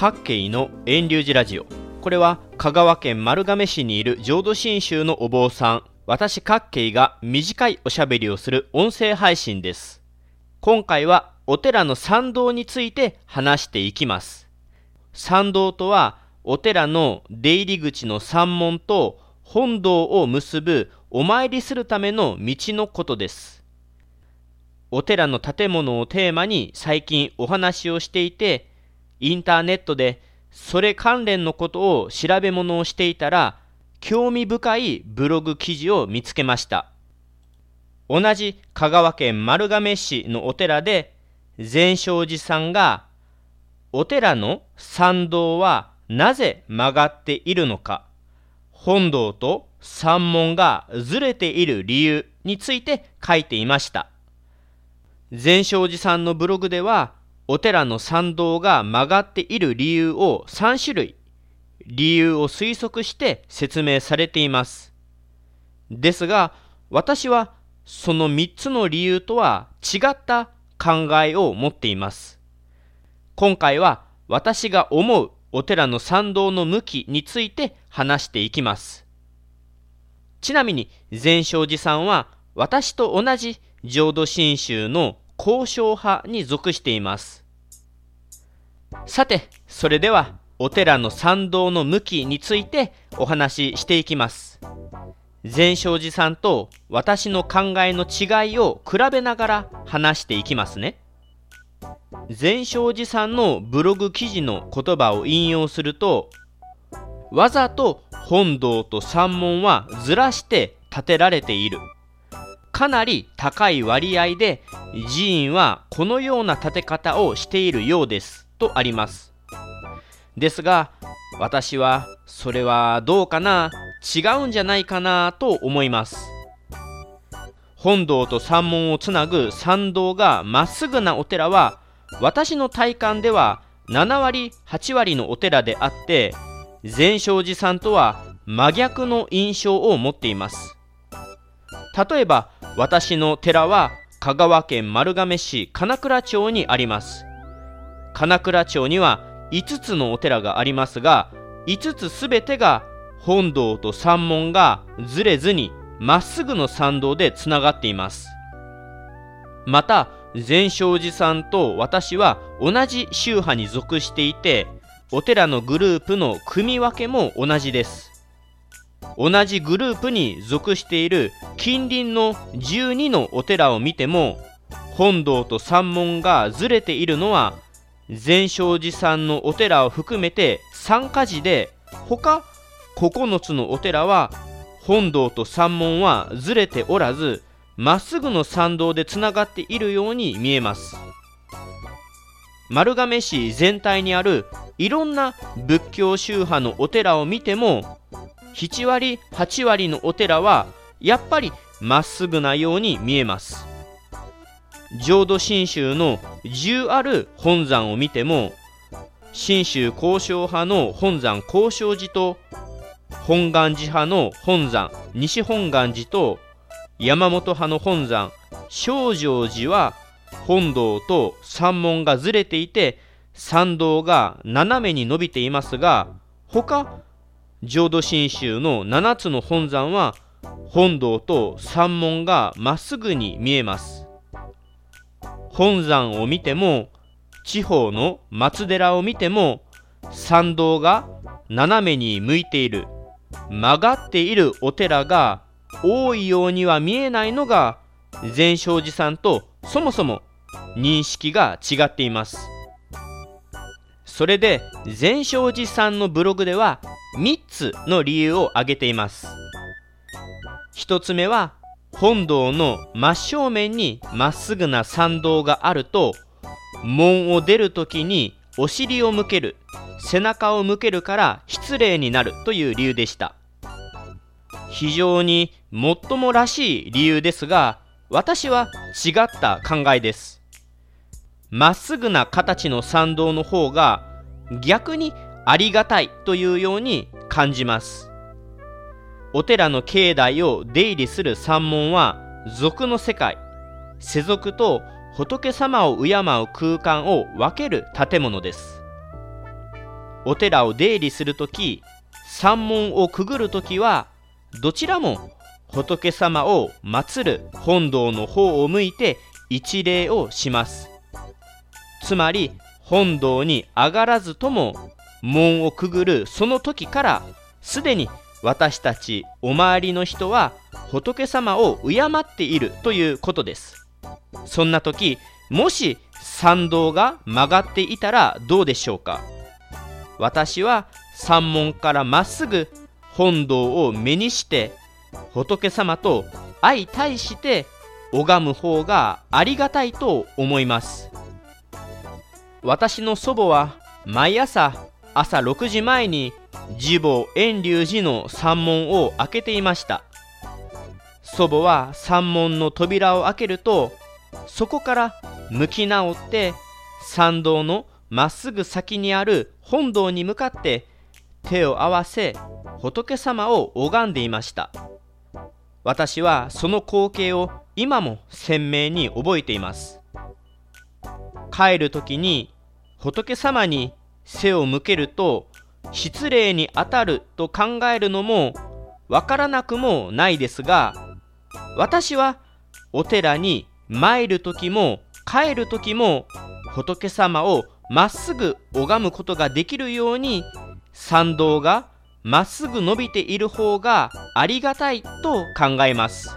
各系の遠流寺ラジオ。これは香川県丸亀市にいる浄土真宗のお坊さん。私各系が短いおしゃべりをする音声配信です。今回はお寺の参道について話していきます。参道とはお寺の出入り口の山門と本堂を結ぶお参りするための道のことです。お寺の建物をテーマに最近お話をしていてインターネットでそれ関連のことを調べ物をしていたら興味深いブログ記事を見つけました。同じ香川県丸亀市のお寺で善勝寺さんがお寺の参道はなぜ曲がっているのか本堂と山門がずれている理由について書いていました。善勝寺さんのブログではお寺の参道が曲がっている理由を3種類理由を推測して説明されています。ですが私はその3つの理由とは違った考えを持っています。今回は私が思うお寺の参道の向きについて話していきます。ちなみに善勝寺さんは私と同じ浄土真宗の交渉派に属しています。さてそれではお寺の参道の向きについてお話ししていきます。善勝寺さんと私の考えの違いを比べながら話していきますね。善勝寺さんのブログ記事の言葉を引用するとわざと本堂と山門はずらして建てられている。かなり高い割合で寺院はこのような建て方をしているようですとあります。ですが私はそれはどうかな？違うんじゃないかなと思います。本堂と山門をつなぐ参道がまっすぐなお寺は私の体感では7割8割のお寺であって善勝寺さんとは真逆の印象を持っています。例えば私の寺は香川県丸亀市金倉町にあります。金倉町には5つのお寺がありますが5つすべてが本堂と山門がずれずにまっすぐの参道でつながっています。また善勝寺さんと私は同じ宗派に属していてお寺のグループの組み分けも同じです。同じグループに属している近隣の12のお寺を見ても本堂と山門がずれているのは善勝寺さんのお寺を含めて3か寺で他9つのお寺は本堂と山門はずれておらずまっすぐの参道でつながっているように見えます。丸亀市全体にあるいろんな仏教宗派のお寺を見ても7割8割のお寺はやっぱりまっすぐなように見えます。浄土真宗の10ある本山を見ても真宗交渉派の本山交渉寺と本願寺派の本山西本願寺と山本派の本山正常寺は本堂と山門がずれていて参道が斜めに伸びていますが他浄土真宗の7つの本山は本堂と山門がまっすぐに見えます。本山を見ても地方の松寺を見ても参道が斜めに向いている曲がっているお寺が多いようには見えないのが善勝寺さんとそもそも認識が違っています。それで善勝寺さんのブログでは3つの理由を挙げています。1つ目は本堂の真正面にまっすぐな参道があると門を出るときにお尻を向ける背中を向けるから失礼になるという理由でした。非常にもっともらしい理由ですが私は違った考えです。まっすぐな形の参道の方が逆にありがたいというように感じます。お寺の境内を出入りする山門は俗の世界。世俗と仏様を敬う空間を分ける建物です。お寺を出入りするとき山門をくぐるときはどちらも仏様を祀る本堂の方を向いて一礼をします。つまり本堂に上がらずとも門をくぐるその時からすでに私たちお周りの人は仏様を敬っているということです。そんな時もし参道が曲がっていたらどうでしょうか？私は山門からまっすぐ本堂を目にして仏様と相対して拝む方がありがたいと思います。私の祖母は毎朝朝6時前に次母遠隆寺の山門を開けていました。祖母は山門の扉を開けるとそこから向き直って参道のまっすぐ先にある本堂に向かって手を合わせ仏様を拝んでいました。私はその光景を今も鮮明に覚えています。帰る時に仏様に背を向けると失礼にあたると考えるのもわからなくもないですが私はお寺に参る時も帰る時も仏様をまっすぐ拝むことができるように参道がまっすぐ伸びている方がありがたいと考えます。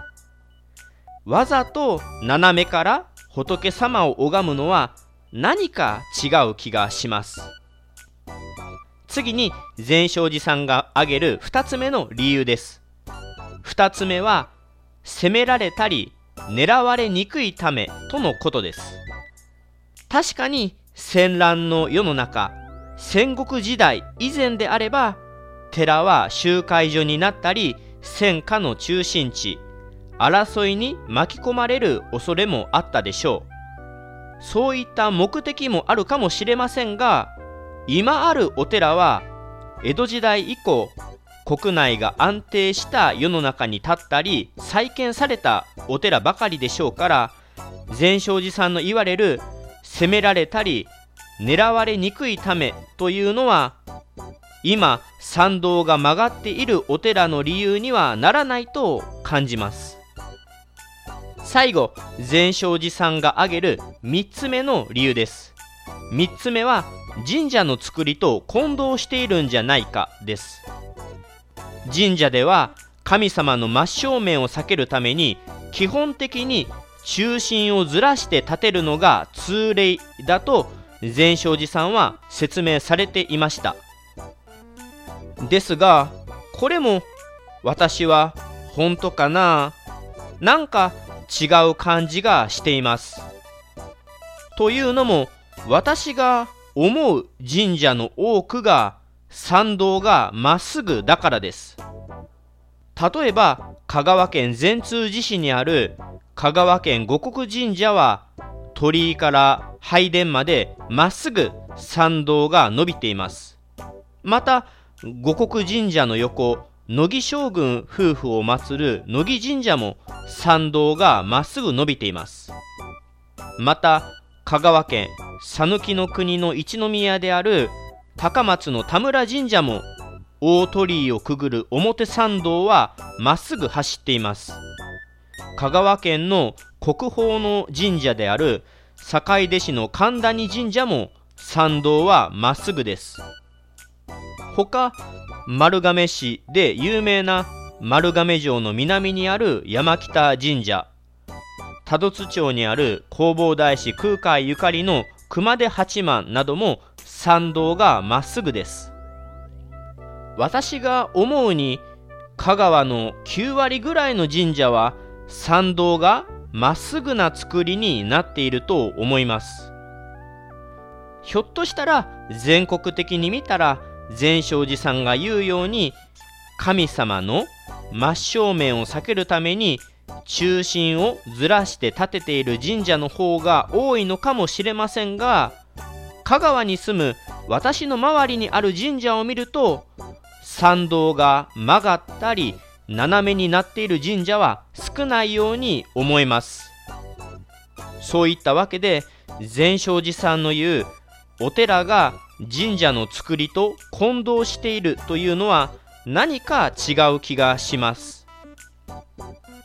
わざと斜めから仏様を拝むのは何か違う気がします。次に善正寺さんが挙げる2つ目の理由です。2つ目は責められたり狙われにくいためとのことです。確かに戦乱の世の中戦国時代以前であれば寺は集会所になったり戦火の中心地争いに巻き込まれる恐れもあったでしょう。そういった目的もあるかもしれませんが今あるお寺は江戸時代以降国内が安定した世の中に立ったり再建されたお寺ばかりでしょうから善正寺さんの言われる責められたり狙われにくいためというのは今参道が曲がっているお寺の理由にはならないと感じます。最後善正寺さんが挙げる3つ目の理由です。3つ目は神社の作りと混同しているんじゃないかです。神社では神様の真正面を避けるために基本的に中心をずらして建てるのが通例だと善正寺さんは説明されていました。ですがこれも私は本当かな？なんか違う感じがしています。というのも私が思う神社の多くが参道がまっすぐだからです。例えば香川県善通寺市にある香川県五国神社は鳥居から拝殿までまっすぐ参道が伸びています。また五国神社の横乃木将軍夫婦を祀る乃木神社も参道がまっすぐ伸びています。また香川県讃岐の国の一宮である高松の田村神社も大鳥居をくぐる表参道はまっすぐ走っています。香川県の国宝の神社である坂出市の神谷神社も参道はまっすぐです。他丸亀市で有名な丸亀城の南にある山北神社。多度津町にある弘法大師空海ゆかりの熊手八幡なども参道がまっすぐです。私が思うに香川の9割ぐらいの神社は参道がまっすぐな作りになっていると思います。ひょっとしたら全国的に見たら善正寺さんが言うように神様の真正面を避けるために中心をずらして建てている神社の方が多いのかもしれませんが香川に住む私の周りにある神社を見ると参道が曲がったり斜めになっている神社は少ないように思えます。そういったわけで善正寺さんの言うお寺が神社の作りと混同しているというのは何か違う気がします。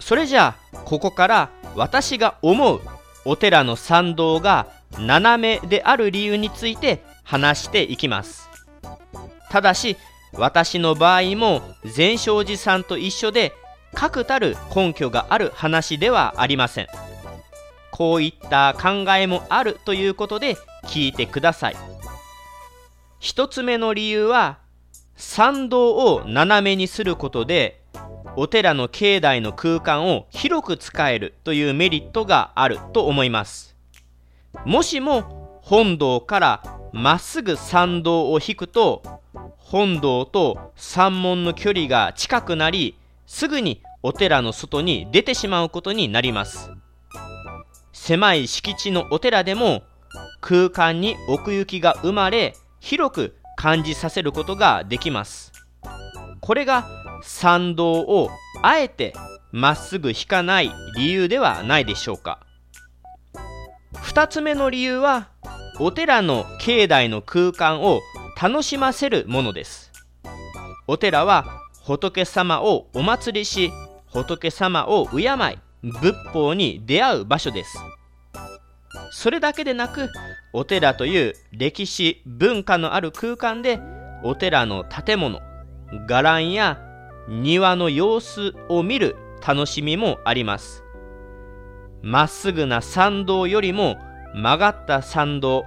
それじゃあここから私が思うお寺の参道が斜めである理由について話していきます。ただし私の場合も善勝寺さんと一緒で確たる根拠がある話ではありません。こういった考えもあるということで聞いてください。一つ目の理由は参道を斜めにすることでお寺の境内の空間を広く使えるというメリットがあると思います。もしも本堂からまっすぐ参道を引くと本堂と山門の距離が近くなりすぐにお寺の外に出てしまうことになります。狭い敷地のお寺でも空間に奥行きが生まれ広く感じさせることができます。これが参道をあえてまっすぐ引かない理由ではないでしょうか。2つ目の理由はお寺の境内の空間を楽しませるものです。お寺は仏様をお祭りし仏様を敬い仏法に出会う場所です。それだけでなくお寺という歴史文化のある空間でお寺の建物伽藍や庭の様子を見る楽しみもあります。まっすぐな参道よりも曲がった参道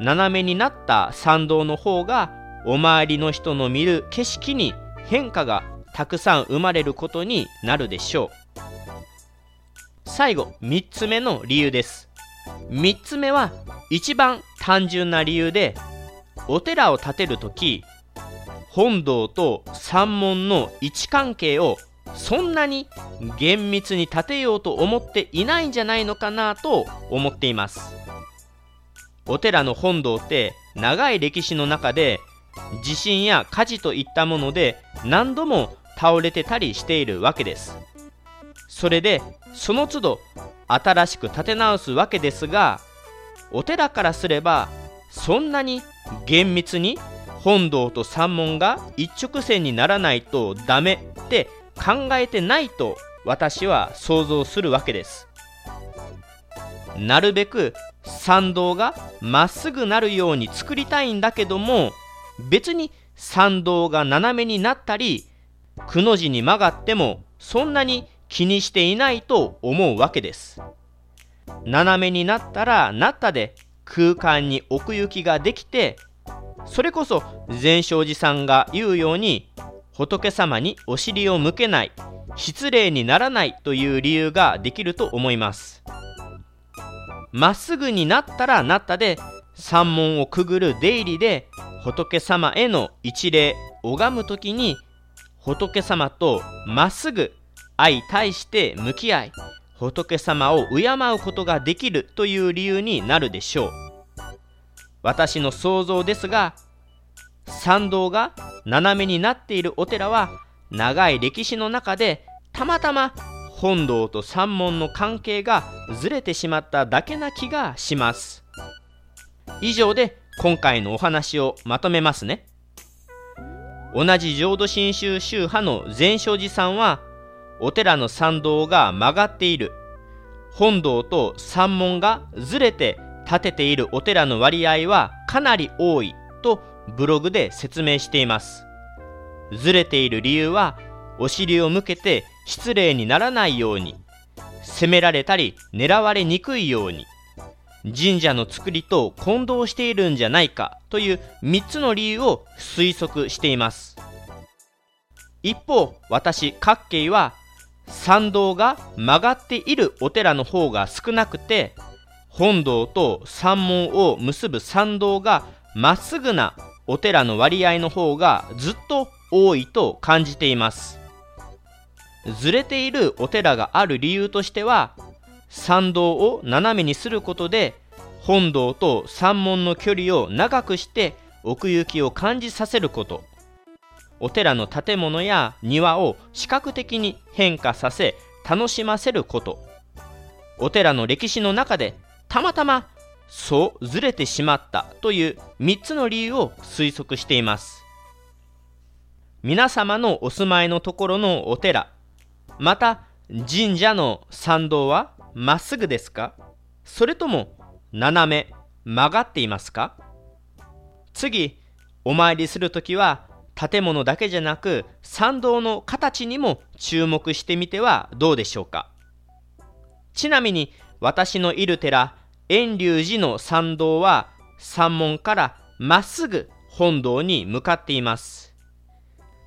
斜めになった参道の方がお周りの人の見る景色に変化がたくさん生まれることになるでしょう。最後3つ目の理由です。3つ目は一番単純な理由でお寺を建てる時本堂と山門の位置関係をそんなに厳密に建てようと思っていないんじゃないのかなと思っています。お寺の本堂って長い歴史の中で地震や火事といったもので何度も倒れてたりしているわけです。それでその都度新しく建て直すわけですがお寺からすればそんなに厳密に本堂と山門が一直線にならないとダメって考えてないと私は想像するわけです。なるべく参道がまっすぐなるように作りたいんだけども別に参道が斜めになったりくの字に曲がってもそんなに気にしていないと思うわけです。斜めになったらなったで空間に奥行きができてそれこそ善勝寺さんが言うように仏様にお尻を向けない失礼にならないという理由ができると思います。まっすぐになったらなったで山門をくぐる出入りで仏様への一礼拝む時に仏様とまっすぐ相対して向き合い仏様を敬うことができるという理由になるでしょう。私の想像ですが参道が斜めになっているお寺は長い歴史の中でたまたま本堂と山門の関係がずれてしまっただけな気がします。以上で今回のお話をまとめますね。同じ浄土真宗宗派の善勝寺さんはお寺の参道が曲がっている。本堂と山門がずれて建てているお寺の割合はかなり多いとブログで説明しています。ずれている理由はお尻を向けて失礼にならないように。責められたり狙われにくいように。神社の作りと混同しているんじゃないかという3つの理由を推測しています。一方私各慶は参道が曲がっているお寺の方が少なくて本堂と山門を結ぶ参道がまっすぐなお寺の割合の方がずっと多いと感じています。ずれているお寺がある理由としては参道を斜めにすることで本堂と山門の距離を長くして奥行きを感じさせること。お寺の建物や庭を視覚的に変化させ楽しませること。お寺の歴史の中でたまたまそうずれてしまったという3つの理由を推測しています。皆様のお住まいのところのお寺また神社の参道はまっすぐですか？それとも斜め曲がっていますか？次お参りするときは建物だけじゃなく参道の形にも注目してみてはどうでしょうか。ちなみに私のいる寺遠隆寺の参道は山門からまっすぐ本堂に向かっています。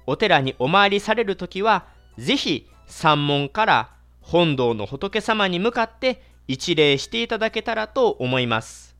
お寺にお参りされるときはぜひ山門から本堂の仏様に向かって一礼していただけたらと思います。